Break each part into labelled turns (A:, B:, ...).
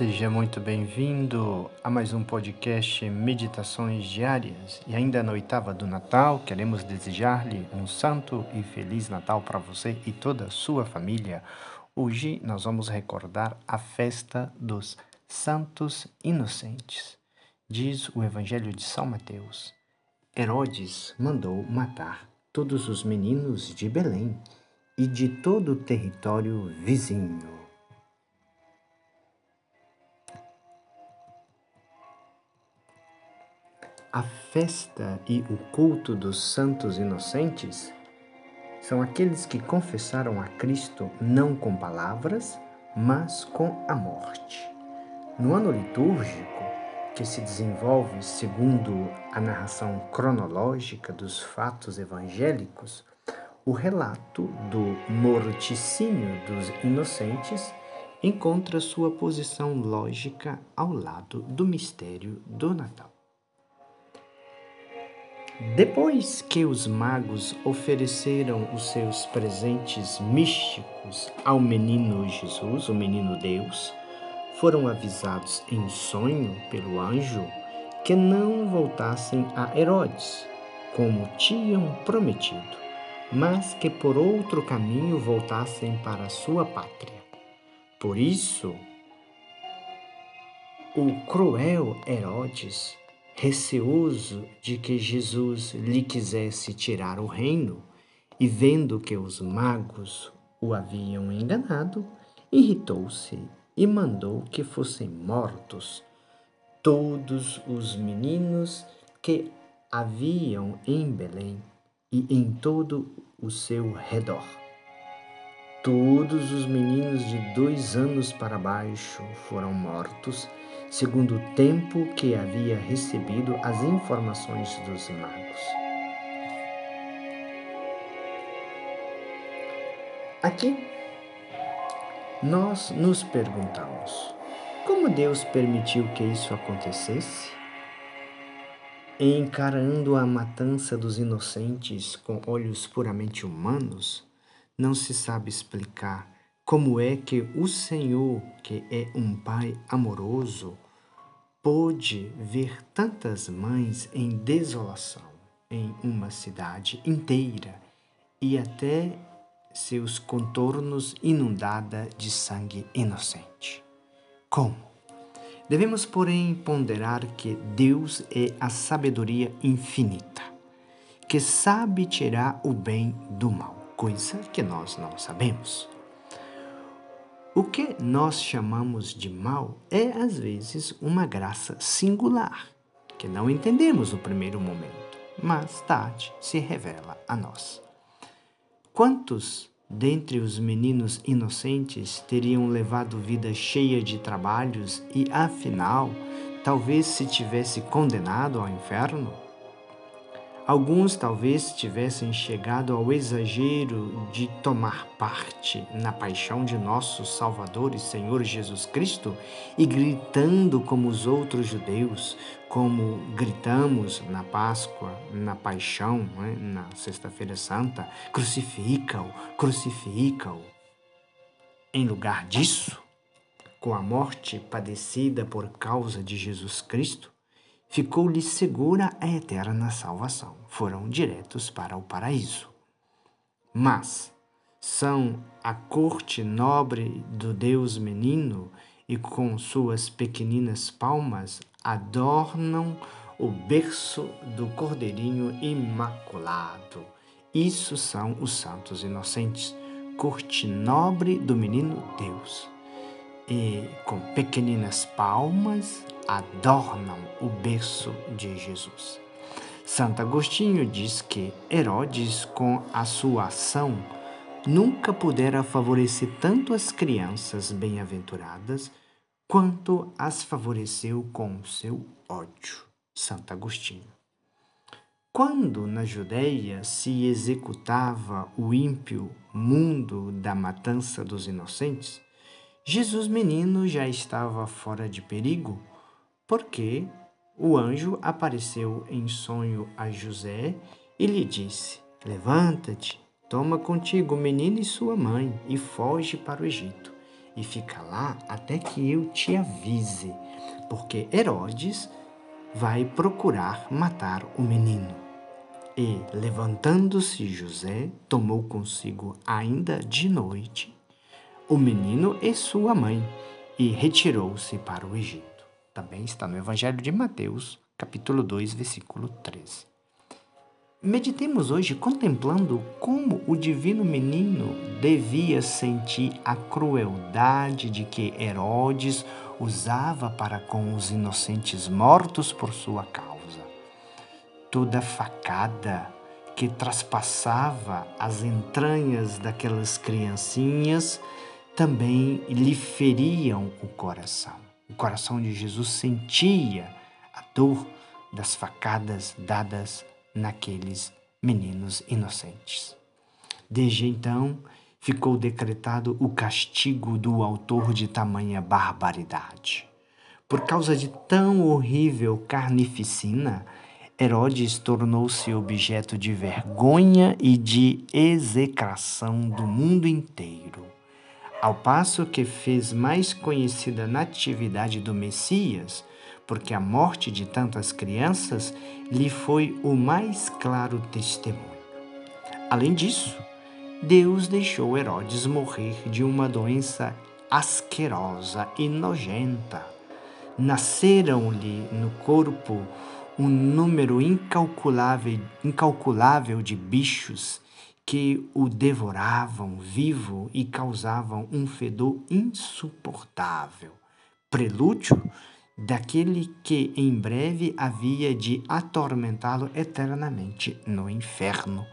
A: Seja muito bem-vindo a mais um podcast Meditações Diárias. E ainda na oitava do Natal, queremos desejar-lhe um santo e feliz Natal para você e toda a sua família. Hoje nós vamos recordar a festa dos Santos Inocentes. Diz o Evangelho de São Mateus: Herodes mandou matar todos os meninos de Belém e de todo o território vizinho A festa e o culto dos santos inocentes são aqueles que confessaram a Cristo não com palavras, mas com a morte. No ano litúrgico, que se desenvolve segundo a narração cronológica dos fatos evangélicos, o relato do morticínio dos inocentes encontra sua posição lógica ao lado do mistério do Natal. Depois que os magos ofereceram os seus presentes místicos ao menino Jesus, o menino Deus, foram avisados em sonho pelo anjo que não voltassem a Herodes, como tinham prometido, mas que por outro caminho voltassem para sua pátria. Por isso, o cruel Herodes receoso de que Jesus lhe quisesse tirar o reino, e vendo que os magos o haviam enganado, irritou-se e mandou que fossem mortos todos os meninos que haviam em Belém e em todo o seu redor. Todos os meninos de dois anos para baixo foram mortos segundo o tempo que havia recebido as informações dos magos. Aqui, nós nos perguntamos: como Deus permitiu que isso acontecesse? Encarando a matança dos inocentes com olhos puramente humanos, não se sabe explicar como é que o Senhor, que é um Pai amoroso, pôde ver tantas mães em desolação em uma cidade inteira e até seus contornos inundada de sangue inocente? Como? Devemos, porém, ponderar que Deus é a sabedoria infinita, que sabe tirar o bem do mal, coisa que nós não sabemos. O que nós chamamos de mal é, às vezes, uma graça singular, que não entendemos no primeiro momento, mas tarde se revela a nós. Quantos dentre os meninos inocentes teriam levado vida cheia de trabalhos e, afinal, talvez se tivesse condenado ao inferno? Alguns talvez tivessem chegado ao exagero de tomar parte na paixão de nosso Salvador e Senhor Jesus Cristo e gritando como os outros judeus, como gritamos na Páscoa, na paixão, né? na Sexta-feira Santa: crucifica-o, crucifica-o. Em lugar disso, com a morte padecida por causa de Jesus Cristo, ficou-lhe segura a eterna salvação. Foram diretos para o paraíso. Mas são a corte nobre do Deus menino e com suas pequeninas palmas adornam o berço do Cordeirinho Imaculado. Isso são os santos inocentes, corte nobre do menino Deus. E com pequeninas palmas adornam o berço de Jesus. Santo Agostinho diz que Herodes, com a sua ação, nunca pudera favorecer tanto as crianças bem-aventuradas quanto as favoreceu com seu ódio. Santo Agostinho. Quando na Judéia se executava o ímpio mundo da matança dos inocentes, Jesus menino já estava fora de perigo porque o anjo apareceu em sonho a José e lhe disse: Levanta-te, toma contigo o menino e sua mãe e foge para o Egito. e fica lá até que eu te avise, porque Herodes vai procurar matar o menino. E, levantando-se José, tomou consigo ainda de noite o menino e sua mãe e retirou-se para o Egito. Também está no Evangelho de Mateus, capítulo 2, versículo 13. Meditemos hoje contemplando como o divino menino devia sentir a crueldade de que Herodes usava para com os inocentes mortos por sua causa. Toda facada que traspassava as entranhas daquelas criancinhas também lhe feriam o coração. O coração de Jesus sentia a dor das facadas dadas naqueles meninos inocentes. Desde então, ficou decretado o castigo do autor de tamanha barbaridade. Por causa de tão horrível carnificina, Herodes tornou-se objeto de vergonha e de execração do mundo inteiro. Ao passo que fez mais conhecida a natividade do Messias, porque a morte de tantas crianças lhe foi o mais claro testemunho. Além disso, Deus deixou Herodes morrer de uma doença asquerosa e nojenta. Nasceram-lhe no corpo um número incalculável, incalculável de bichos que o devoravam vivo e causavam um fedor insuportável. Prelúdio daquele que em breve havia de atormentá-lo eternamente no inferno.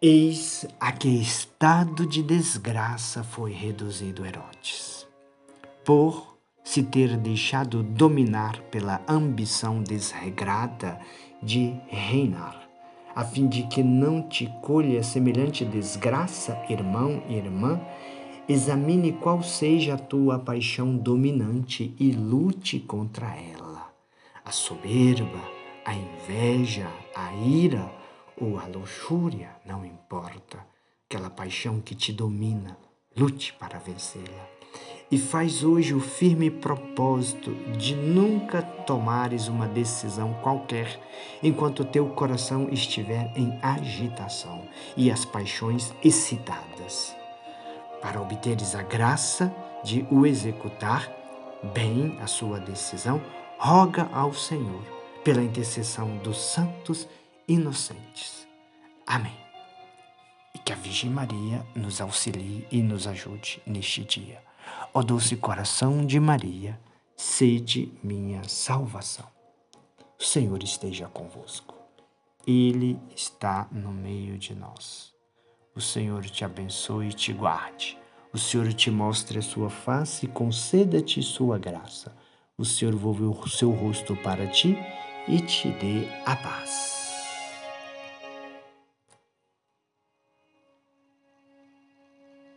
A: Eis a que estado de desgraça foi reduzido Herodes, por se ter deixado dominar pela ambição desregrada de reinar, a fim de que não te colha semelhante desgraça, irmão e irmã, Examine qual seja a tua paixão dominante e lute contra ela. A soberba, a inveja, a ira ou a luxúria, não importa. Aquela paixão que te domina, lute para vencê-la. E faz hoje o firme propósito de nunca tomares uma decisão qualquer enquanto teu coração estiver em agitação e as paixões excitadas para obteres a graça de o executar bem a sua decisão, roga ao Senhor pela intercessão dos santos inocentes. Amém. Que a Virgem Maria nos auxilie e nos ajude neste dia. Ó doce coração de Maria, sede minha salvação. O Senhor esteja convosco. Ele está no meio de nós. O Senhor te abençoe e te guarde. O Senhor te mostre a sua face e conceda-te sua graça. O Senhor volve o seu rosto para ti e te dê a paz.